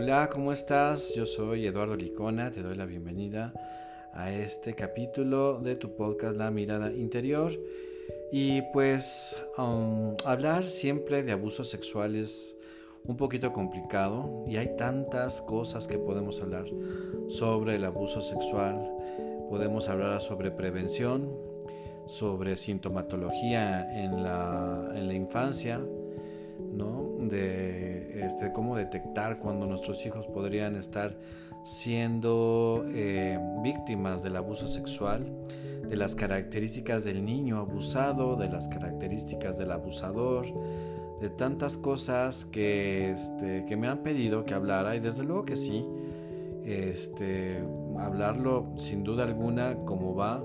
Hola, ¿cómo estás? Yo soy Eduardo Licona, te doy la bienvenida a este capítulo de tu podcast La Mirada Interior. Y pues um, hablar siempre de abusos sexuales un poquito complicado y hay tantas cosas que podemos hablar sobre el abuso sexual. Podemos hablar sobre prevención, sobre sintomatología en la, en la infancia, ¿no? de este, cómo detectar cuando nuestros hijos podrían estar siendo eh, víctimas del abuso sexual, de las características del niño abusado, de las características del abusador, de tantas cosas que, este, que me han pedido que hablara y desde luego que sí, este, hablarlo sin duda alguna como va,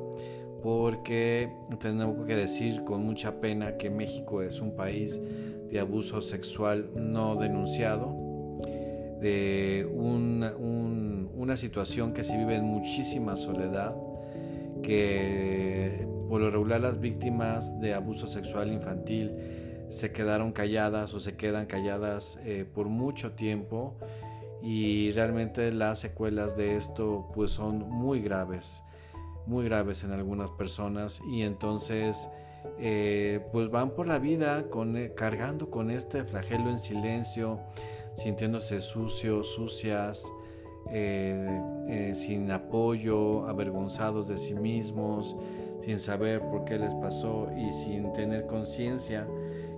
porque tengo que decir con mucha pena que México es un país de abuso sexual no denunciado, de una situación que se vive en muchísima soledad, que por lo regular las víctimas de abuso sexual infantil se quedaron calladas o se quedan calladas eh, por mucho tiempo y realmente las secuelas de esto pues son muy graves, muy graves en algunas personas y entonces eh, pues van por la vida con, eh, cargando con este flagelo en silencio, sintiéndose sucios, sucias, sin apoyo, avergonzados de sí mismos, sin saber por qué les pasó y sin tener conciencia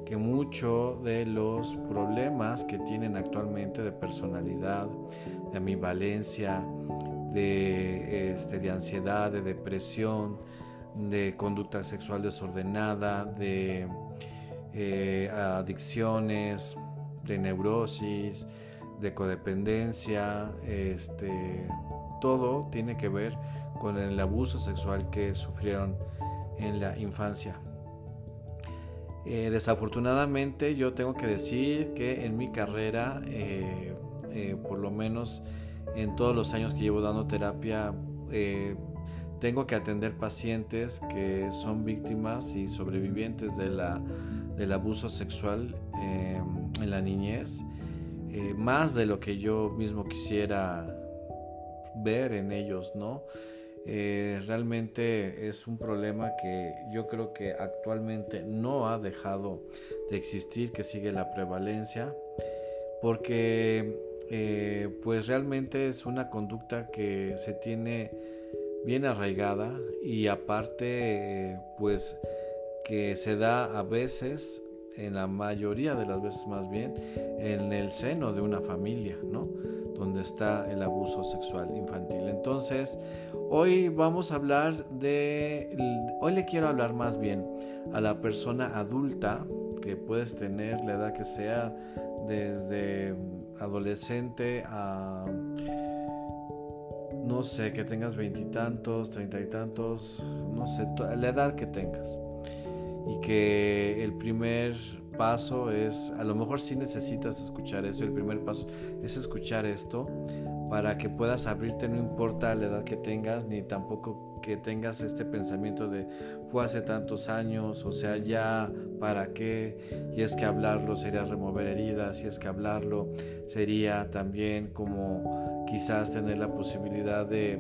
que muchos de los problemas que tienen actualmente de personalidad, de ambivalencia, de, este, de ansiedad, de depresión, de conducta sexual desordenada, de eh, adicciones, de neurosis, de codependencia, este, todo tiene que ver con el abuso sexual que sufrieron en la infancia. Eh, desafortunadamente yo tengo que decir que en mi carrera, eh, por lo menos en todos los años que llevo dando terapia, tengo que atender pacientes que son víctimas y sobrevivientes de la, del abuso sexual en la niñez, más de lo que yo mismo quisiera ver en ellos, ¿no? Eh, realmente es un problema que yo creo que actualmente no ha dejado de existir, que sigue la prevalencia, porque eh, pues realmente es una conducta que se tiene bien arraigada y aparte pues que se da a veces en la mayoría de las veces más bien en el seno de una familia, ¿no? Donde está el abuso sexual infantil. Entonces, Hoy vamos a hablar de, hoy le quiero hablar más bien a la persona adulta que puedes tener la edad que sea, desde adolescente a, no sé, que tengas veintitantos, treinta y tantos, no sé, la edad que tengas. Y que el primer paso es, a lo mejor sí necesitas escuchar eso, el primer paso es escuchar esto para que puedas abrirte, no importa la edad que tengas, ni tampoco que tengas este pensamiento de fue hace tantos años, o sea, ya, ¿para qué? Y es que hablarlo sería remover heridas, y es que hablarlo sería también como quizás tener la posibilidad de,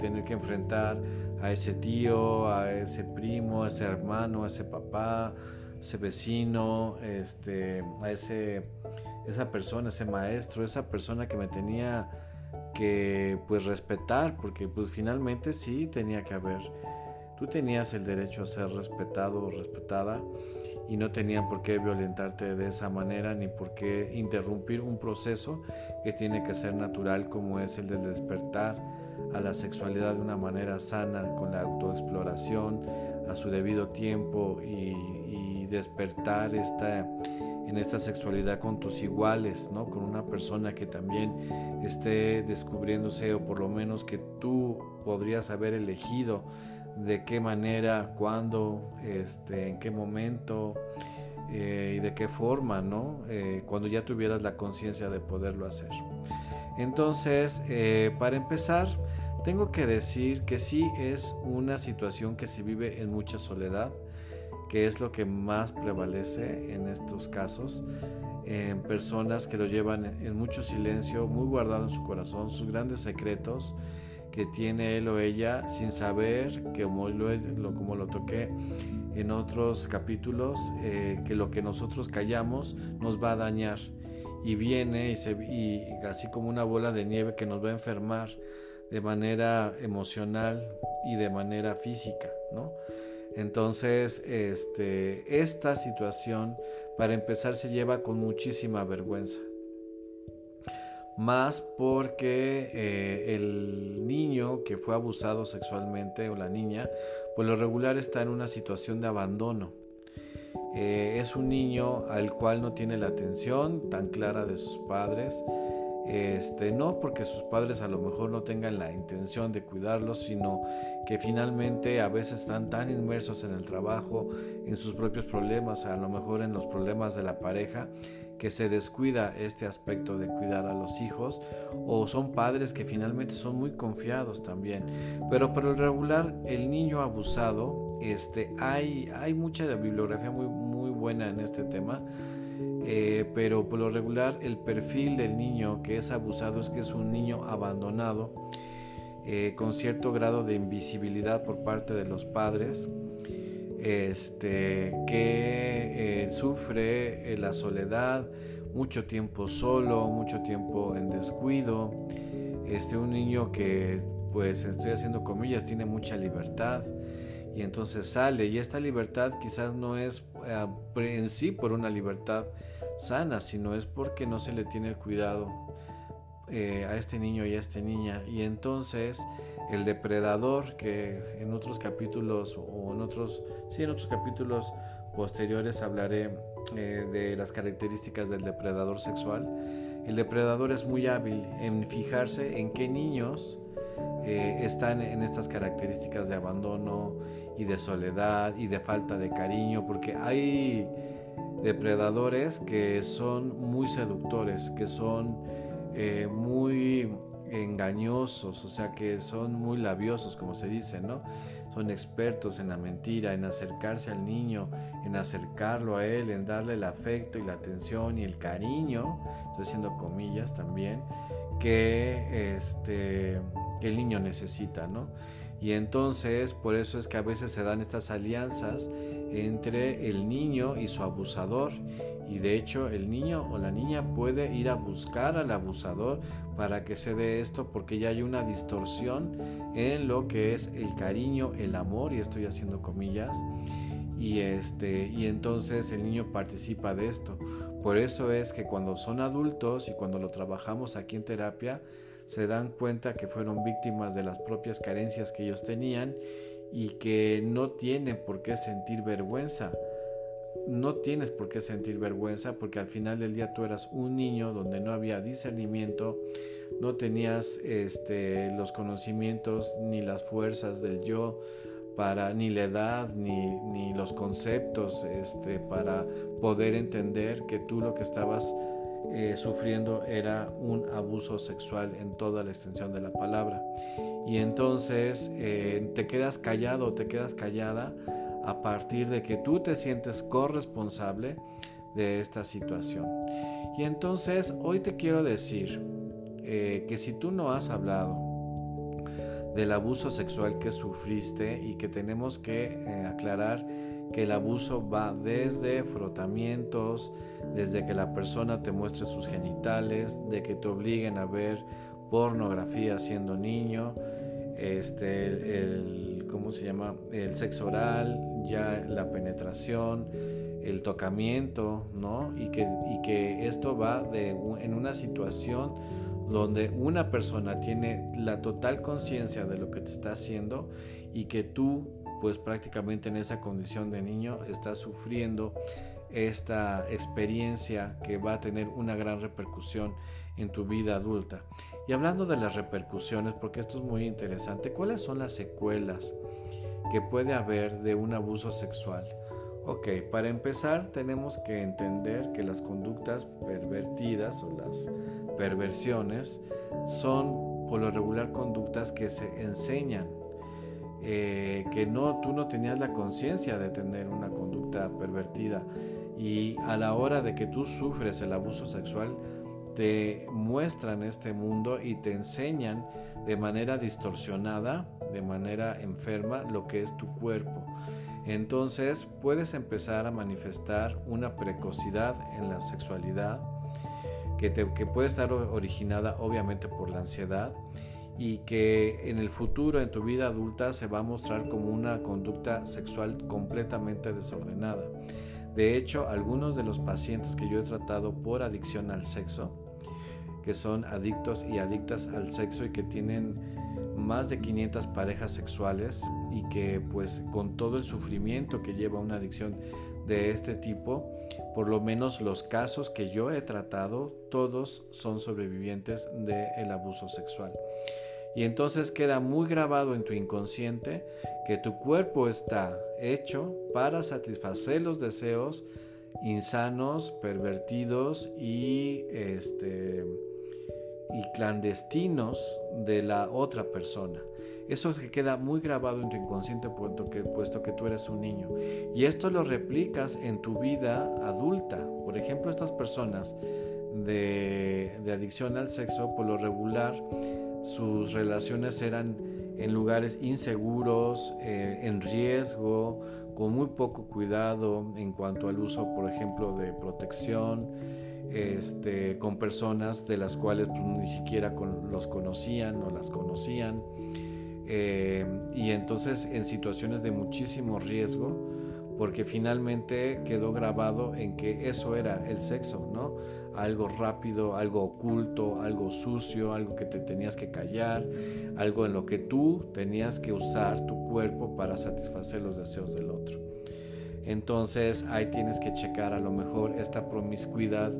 tener que enfrentar a ese tío, a ese primo, a ese hermano, a ese papá, ese vecino, este, a ese, esa persona, ese maestro, esa persona que me tenía que pues respetar, porque pues finalmente sí tenía que haber, tú tenías el derecho a ser respetado o respetada y no tenían por qué violentarte de esa manera ni por qué interrumpir un proceso que tiene que ser natural como es el del despertar a la sexualidad de una manera sana, con la autoexploración, a su debido tiempo y, y despertar esta en esta sexualidad con tus iguales, ¿no? Con una persona que también esté descubriéndose o por lo menos que tú podrías haber elegido de qué manera, cuándo, este, en qué momento eh, y de qué forma, ¿no? Eh, cuando ya tuvieras la conciencia de poderlo hacer. Entonces, eh, para empezar, tengo que decir que sí es una situación que se vive en mucha soledad que es lo que más prevalece en estos casos, en personas que lo llevan en mucho silencio, muy guardado en su corazón, sus grandes secretos que tiene él o ella sin saber, que como lo, como lo toqué en otros capítulos, eh, que lo que nosotros callamos nos va a dañar y viene y, así como una bola de nieve que nos va a enfermar de manera emocional y de manera física, ¿no? Entonces, este, esta situación, para empezar, se lleva con muchísima vergüenza. Más porque eh, el niño que fue abusado sexualmente o la niña, pues lo regular está en una situación de abandono. Eh, es un niño al cual no tiene la atención tan clara de sus padres, este, no porque sus padres a lo mejor no tengan la intención de cuidarlos, sino que finalmente a veces están tan inmersos en el trabajo, en sus propios problemas, a lo mejor en los problemas de la pareja, que se descuida este aspecto de cuidar a los hijos, o son padres que finalmente son muy confiados también. Pero por el regular, el niño abusado, este, hay, hay mucha bibliografía muy, muy buena en este tema eh, pero por lo regular el perfil del niño que es abusado es que es un niño abandonado eh, con cierto grado de invisibilidad por parte de los padres este, que eh, sufre la soledad mucho tiempo solo mucho tiempo en descuido. Este un niño que pues estoy haciendo comillas tiene mucha libertad y entonces sale y esta libertad quizás no es en sí por una libertad sana, sino es porque no se le tiene el cuidado eh, a este niño y a esta niña. Y entonces el depredador, que en otros capítulos o en otros, sí, en otros capítulos posteriores hablaré eh, de las características del depredador sexual. El depredador es muy hábil en fijarse en qué niños eh, están en estas características de abandono y de soledad y de falta de cariño, porque hay depredadores que son muy seductores, que son eh, muy engañosos, o sea que son muy labiosos, como se dice, ¿no? Son expertos en la mentira, en acercarse al niño, en acercarlo a él, en darle el afecto y la atención y el cariño, estoy haciendo comillas también, que, este, que el niño necesita, ¿no? Y entonces, por eso es que a veces se dan estas alianzas entre el niño y su abusador. Y de hecho el niño o la niña puede ir a buscar al abusador para que se dé esto porque ya hay una distorsión en lo que es el cariño, el amor, y estoy haciendo comillas. Y, este, y entonces el niño participa de esto. Por eso es que cuando son adultos y cuando lo trabajamos aquí en terapia, se dan cuenta que fueron víctimas de las propias carencias que ellos tenían y que no tienen por qué sentir vergüenza. No tienes por qué sentir vergüenza porque al final del día tú eras un niño donde no había discernimiento, no tenías este, los conocimientos ni las fuerzas del yo para ni la edad ni, ni los conceptos este, para poder entender que tú lo que estabas eh, sufriendo era un abuso sexual en toda la extensión de la palabra. Y entonces eh, te quedas callado te quedas callada a partir de que tú te sientes corresponsable de esta situación. Y entonces hoy te quiero decir eh, que si tú no has hablado del abuso sexual que sufriste y que tenemos que aclarar que el abuso va desde frotamientos, desde que la persona te muestre sus genitales, de que te obliguen a ver pornografía siendo niño, este, el, ¿cómo se llama? El sexo oral, ya la penetración, el tocamiento, ¿no? Y que, y que esto va de, en una situación donde una persona tiene la total conciencia de lo que te está haciendo y que tú pues prácticamente en esa condición de niño está sufriendo esta experiencia que va a tener una gran repercusión en tu vida adulta. Y hablando de las repercusiones, porque esto es muy interesante, ¿cuáles son las secuelas que puede haber de un abuso sexual? Ok, para empezar tenemos que entender que las conductas pervertidas o las perversiones son por lo regular conductas que se enseñan eh, que no, tú no tenías la conciencia de tener una conducta pervertida y a la hora de que tú sufres el abuso sexual, te muestran este mundo y te enseñan de manera distorsionada, de manera enferma, lo que es tu cuerpo. Entonces puedes empezar a manifestar una precocidad en la sexualidad que, que puede estar originada obviamente por la ansiedad y que en el futuro, en tu vida adulta, se va a mostrar como una conducta sexual completamente desordenada. De hecho, algunos de los pacientes que yo he tratado por adicción al sexo, que son adictos y adictas al sexo y que tienen más de 500 parejas sexuales y que pues con todo el sufrimiento que lleva una adicción de este tipo, por lo menos los casos que yo he tratado, todos son sobrevivientes del abuso sexual. Y entonces queda muy grabado en tu inconsciente que tu cuerpo está hecho para satisfacer los deseos insanos, pervertidos y este clandestinos de la otra persona. Eso que queda muy grabado en tu inconsciente puesto que, puesto que tú eres un niño. Y esto lo replicas en tu vida adulta. Por ejemplo, estas personas de, de adicción al sexo, por lo regular, sus relaciones eran en lugares inseguros, eh, en riesgo, con muy poco cuidado en cuanto al uso, por ejemplo, de protección, este, con personas de las cuales pues, ni siquiera los conocían o las conocían. Eh, y entonces en situaciones de muchísimo riesgo, porque finalmente quedó grabado en que eso era el sexo, ¿no? Algo rápido, algo oculto, algo sucio, algo que te tenías que callar, algo en lo que tú tenías que usar tu cuerpo para satisfacer los deseos del otro. Entonces ahí tienes que checar a lo mejor esta promiscuidad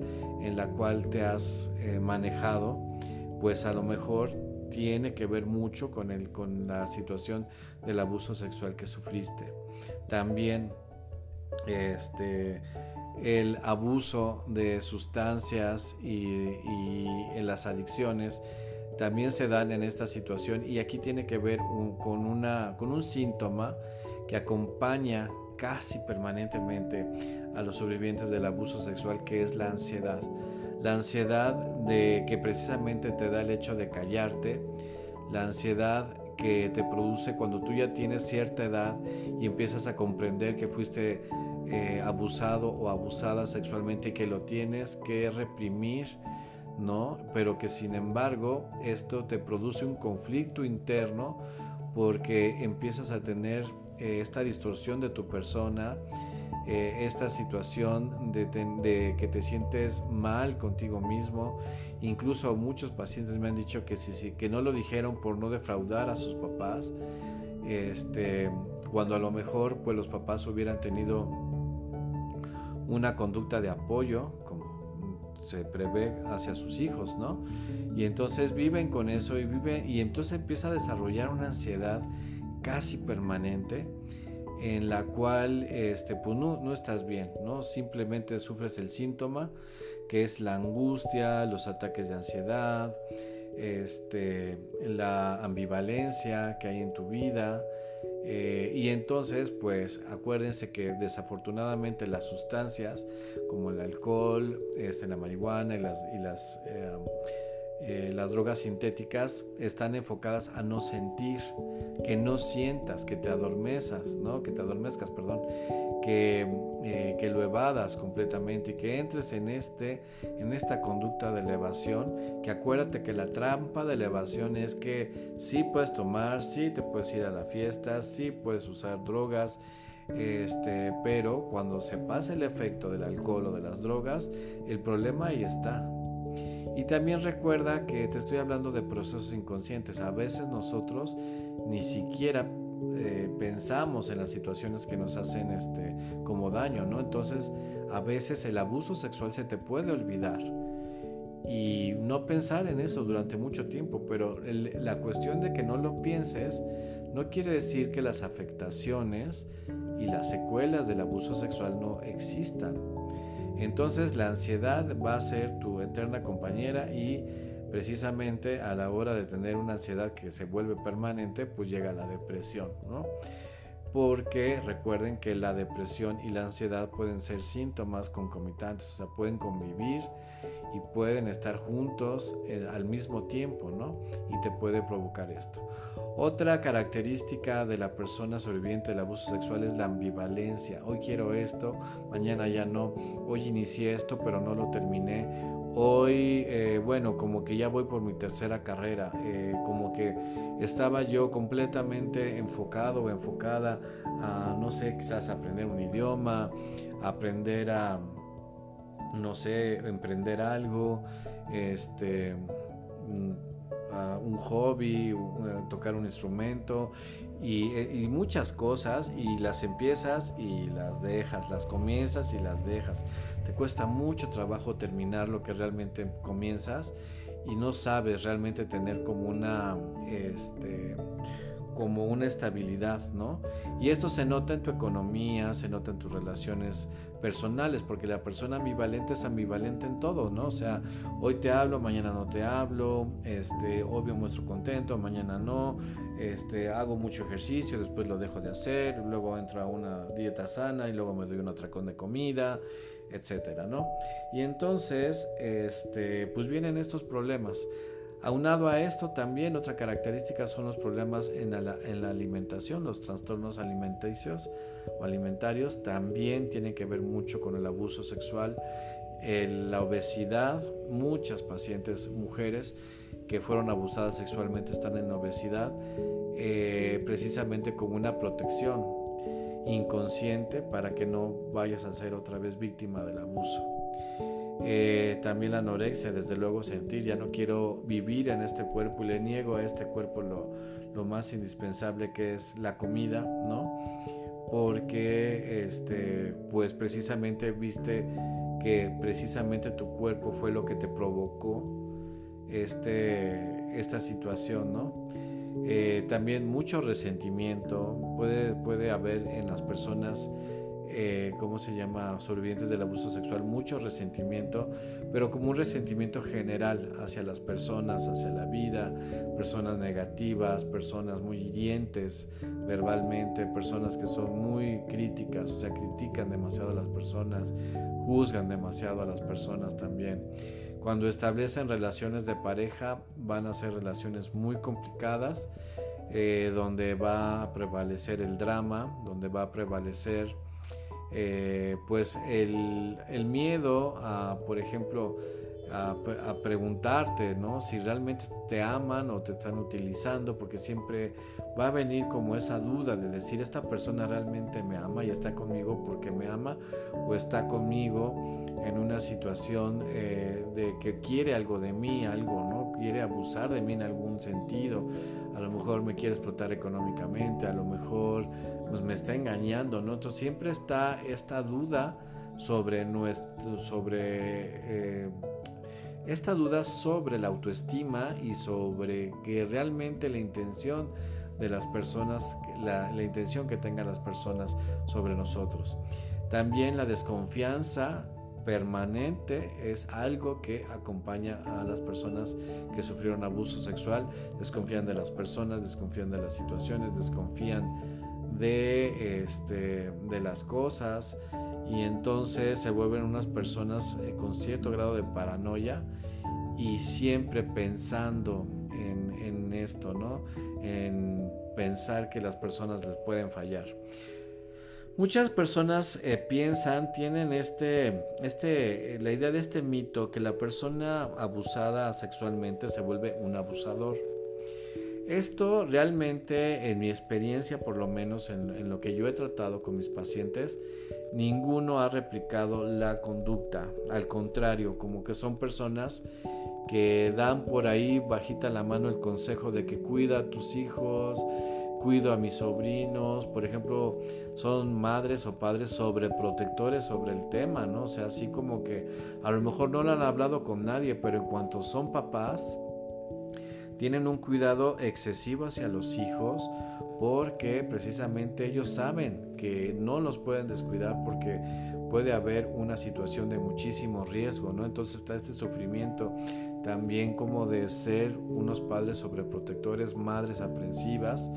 en la cual te has eh, manejado, pues a lo mejor tiene que ver mucho con, el, con la situación del abuso sexual que sufriste. También este, el abuso de sustancias y, en las adicciones también se dan en esta situación y aquí tiene que ver con, una, con un síntoma que acompaña casi permanentemente a los sobrevivientes del abuso sexual, que es la ansiedad. La ansiedad de que precisamente te da el hecho de callarte, la ansiedad que te produce cuando tú ya tienes cierta edad y empiezas a comprender que fuiste eh, abusado o abusada sexualmente y que lo tienes que reprimir, ¿no? Pero que sin embargo esto te produce un conflicto interno porque empiezas a tener eh, esta distorsión de tu persona, eh, esta situación de, que te sientes mal contigo mismo. Incluso muchos pacientes me han dicho que, si, que no lo dijeron por no defraudar a sus papás, este, cuando a lo mejor pues, los papás hubieran tenido una conducta de apoyo, se prevé hacia sus hijos, ¿no? Y entonces viven con eso y viven, y entonces empieza a desarrollar una ansiedad casi permanente en la cual este, pues no, estás bien, ¿no? Simplemente sufres el síntoma que es la angustia, los ataques de ansiedad, este, la ambivalencia que hay en tu vida. Eh, y entonces, pues acuérdense que desafortunadamente las sustancias como el alcohol, este, la marihuana y las, y las eh, eh, las drogas sintéticas están enfocadas a no sentir, que no sientas, que te adormezas, ¿no? que te adormezcas, perdón, que, eh, que lo evadas completamente y que entres en, este, en esta conducta de elevación, que acuérdate que la trampa de elevación es que sí puedes tomar, sí te puedes ir a la fiesta, sí puedes usar drogas, este, pero cuando se pasa el efecto del alcohol o de las drogas, el problema ahí está, y también recuerda que te estoy hablando de procesos inconscientes. A veces nosotros ni siquiera eh, pensamos en las situaciones que nos hacen este, como daño, ¿no? Entonces, a veces el abuso sexual se te puede olvidar y no pensar en eso durante mucho tiempo, pero la cuestión de que no lo pienses no quiere decir que las afectaciones y las secuelas del abuso sexual no existan. Entonces la ansiedad va a ser tu eterna compañera y precisamente a la hora de tener una ansiedad que se vuelve permanente, pues llega la depresión, ¿no? Porque recuerden que la depresión y la ansiedad pueden ser síntomas concomitantes, o sea, pueden convivir y pueden estar juntos eh, al mismo tiempo, ¿no? Y te puede provocar esto. Otra característica de la persona sobreviviente del abuso sexual es la ambivalencia. Hoy quiero esto, mañana ya no. Hoy inicié esto, pero no lo terminé. Hoy, eh, bueno, como que ya voy por mi tercera carrera, eh, como que estaba yo completamente enfocado o enfocada a, no sé, quizás aprender un idioma, aprender a, no sé, emprender algo, este mm, un hobby, eh, tocar un instrumento eh, y, muchas cosas y las empiezas y las dejas, las comienzas y las dejas. Te cuesta mucho trabajo terminar lo que realmente comienzas y no sabes realmente tener como una, este, como una estabilidad, ¿no? Y esto se nota en tu economía, se nota en tus relaciones personales, porque la persona ambivalente es ambivalente en todo, ¿no? O sea, hoy te hablo, mañana no te hablo, este, obvio muestro contento, mañana no, este, hago mucho ejercicio, después lo dejo de hacer, luego entro a una dieta sana y luego me doy un atracón de comida, etcétera, ¿no? Y entonces, este, pues vienen estos problemas. Aunado a esto, también otra característica son los problemas en la, en la, alimentación, los trastornos alimenticios o alimentarios también tienen que ver mucho con el abuso sexual, la obesidad, muchas pacientes mujeres que fueron abusadas sexualmente están en obesidad, eh, precisamente como una protección inconsciente para que no vayas a ser otra vez víctima del abuso. Eh, también la anorexia, desde luego sentir, ya no quiero vivir en este cuerpo y le niego a este cuerpo lo, lo más indispensable que es la comida, ¿no? Porque, este, pues precisamente viste que precisamente tu cuerpo fue lo que te provocó este, esta situación, ¿no? Eh, también mucho resentimiento puede, puede haber en las personas eh, ¿cómo se llama?, sobrevivientes del abuso sexual, mucho resentimiento, pero como un resentimiento general hacia las personas, hacia la vida, personas negativas, personas muy hirientes verbalmente, personas que son muy críticas, o sea, critican demasiado a las personas, juzgan demasiado a las personas también. Cuando establecen relaciones de pareja van a ser relaciones muy complicadas, eh, donde va a prevalecer el drama, donde va a prevalecer eh, pues el, miedo a, por ejemplo, a, preguntarte, ¿no? Si realmente te aman o te están utilizando, porque siempre va a venir como esa duda de decir, esta persona realmente me ama y está conmigo porque me ama, o está conmigo en una situación eh, de que quiere algo de mí, algo, ¿no? Quiere abusar de mí en algún sentido. A lo mejor me quiere explotar económicamente, a lo mejor pues me está engañando, ¿no? Entonces siempre está esta duda sobre nuestro, sobre eh, esta duda sobre la autoestima y sobre que realmente la intención de las personas, la, la intención que tengan las personas sobre nosotros. También la desconfianza permanente es algo que acompaña a las personas que sufrieron abuso sexual, desconfían de las personas, desconfían de las situaciones, desconfían de, este, de las cosas y entonces se vuelven unas personas eh, con cierto grado de paranoia y siempre pensando en, en esto, ¿no? En pensar que las personas les pueden fallar. Muchas personas eh, piensan, tienen este, este, la idea de este mito que la persona abusada sexualmente se vuelve un abusador. Esto realmente, en mi experiencia, por lo menos en, lo que yo he tratado con mis pacientes, ninguno ha replicado la conducta. Al contrario, como que son personas que dan por ahí bajita la mano el consejo de que cuida a tus hijos, cuido a mis sobrinos, por ejemplo, son madres o padres sobreprotectores sobre el tema, ¿no? O sea, así como que a lo mejor no lo han hablado con nadie, pero en cuanto son papás, tienen un cuidado excesivo hacia los hijos porque precisamente ellos saben que no los pueden descuidar porque puede haber una situación de muchísimo riesgo, ¿no? Entonces está este sufrimiento también como de ser unos padres sobreprotectores, madres aprensivas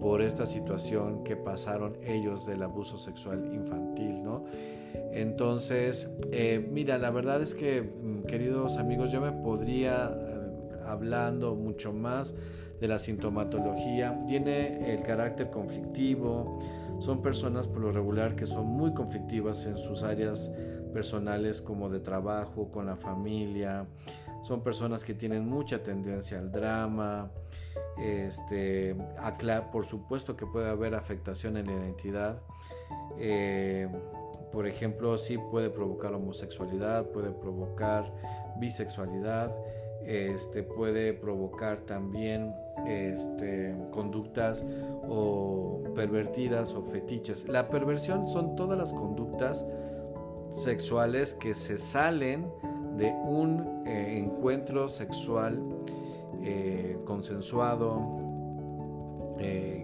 por esta situación que pasaron ellos del abuso sexual infantil, ¿no? Entonces, eh, mira, la verdad es que, mm, queridos amigos, yo me podría, eh, hablando mucho más de la sintomatología, tiene el carácter conflictivo, son personas por lo regular que son muy conflictivas en sus áreas personales como de trabajo, con la familia, son personas que tienen mucha tendencia al drama, este, por supuesto que puede haber afectación en la identidad, eh, por ejemplo, sí puede provocar homosexualidad, puede provocar bisexualidad, este, puede provocar también este, conductas o pervertidas o fetiches. La perversión son todas las conductas sexuales que se salen de un eh, encuentro sexual eh, consensuado eh,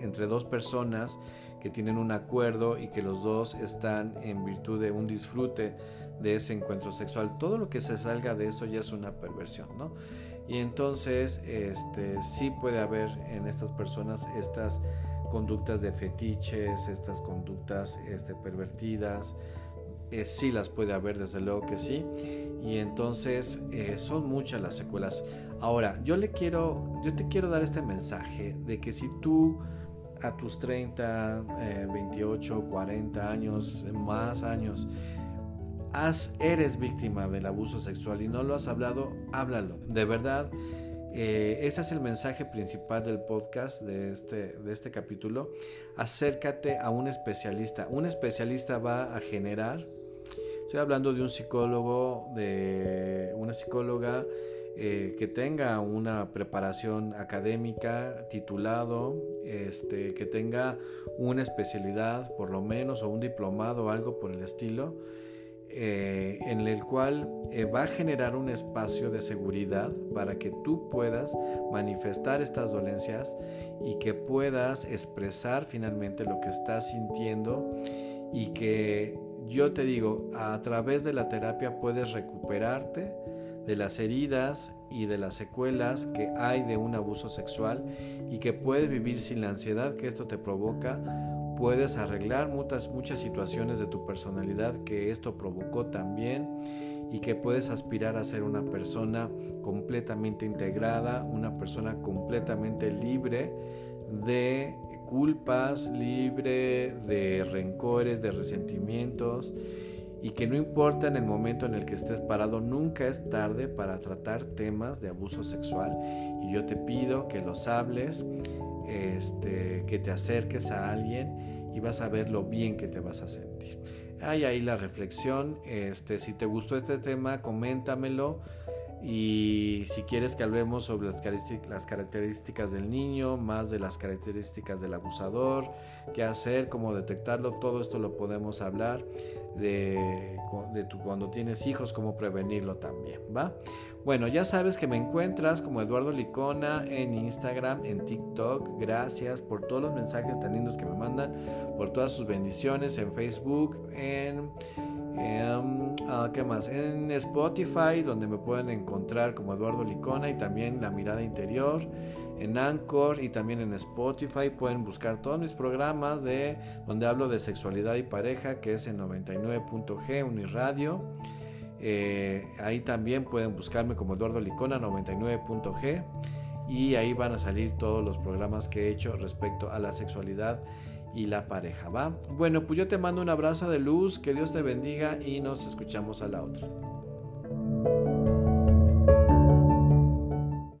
entre dos personas que tienen un acuerdo y que los dos están en virtud de un disfrute de ese encuentro sexual. Todo lo que se salga de eso ya es una perversión, ¿no? Y entonces este, sí puede haber en estas personas estas conductas de fetiches, estas conductas este, pervertidas, eh, sí las puede haber, desde luego que sí. Y entonces eh, son muchas las secuelas. Ahora, yo le quiero, yo te quiero dar este mensaje de que si tú a tus 30, 28, 40 años, más años, has, eres víctima del abuso sexual y no lo has hablado, háblalo. De verdad, eh, ese es el mensaje principal del podcast de este, de este capítulo. Acércate a un especialista. Un especialista va a generar, estoy hablando de un psicólogo, de una psicóloga eh, que tenga una preparación académica, titulado, este, que tenga una especialidad por lo menos o un diplomado algo por el estilo eh, en el cual eh, va a generar un espacio de seguridad para que tú puedas manifestar estas dolencias y que puedas expresar finalmente lo que estás sintiendo. Y que yo te digo, a través de la terapia puedes recuperarte de las heridas y de las secuelas que hay de un abuso sexual y que puedes vivir sin la ansiedad que esto te provoca puedes arreglar muchas, muchas situaciones de tu personalidad que esto provocó también y que puedes aspirar a ser una persona completamente integrada, una persona completamente libre de culpas, libre de rencores, de resentimientos y que no importa en el momento en el que estés parado, nunca es tarde para tratar temas de abuso sexual. Y yo te pido que los hables este, que te acerques a alguien y vas a ver lo bien que te vas a sentir. Hay ahí la reflexión. Este, si te gustó este tema, coméntamelo. Y si quieres que hablemos sobre las características del niño, más de las características del abusador, qué hacer, cómo detectarlo, todo esto lo podemos hablar de, de tu, cuando tienes hijos, cómo prevenirlo también, ¿va? Bueno, ya sabes que me encuentras como Eduardo Licona en Instagram, en TikTok. Gracias por todos los mensajes tan lindos que me mandan, por todas sus bendiciones en Facebook, en, ah, ¿qué más? En Spotify, donde me pueden encontrar como Eduardo Licona y también La Mirada Interior. En Anchor y también en Spotify pueden buscar todos mis programas de donde hablo de sexualidad y pareja, que es en 99.g Uniradio. Eh, ahí también pueden buscarme como Eduardo Licona 99.g y ahí van a salir todos los programas que he hecho respecto a la sexualidad y la pareja, ¿va? Bueno, pues yo te mando un abrazo de luz, que Dios te bendiga y nos escuchamos a la otra.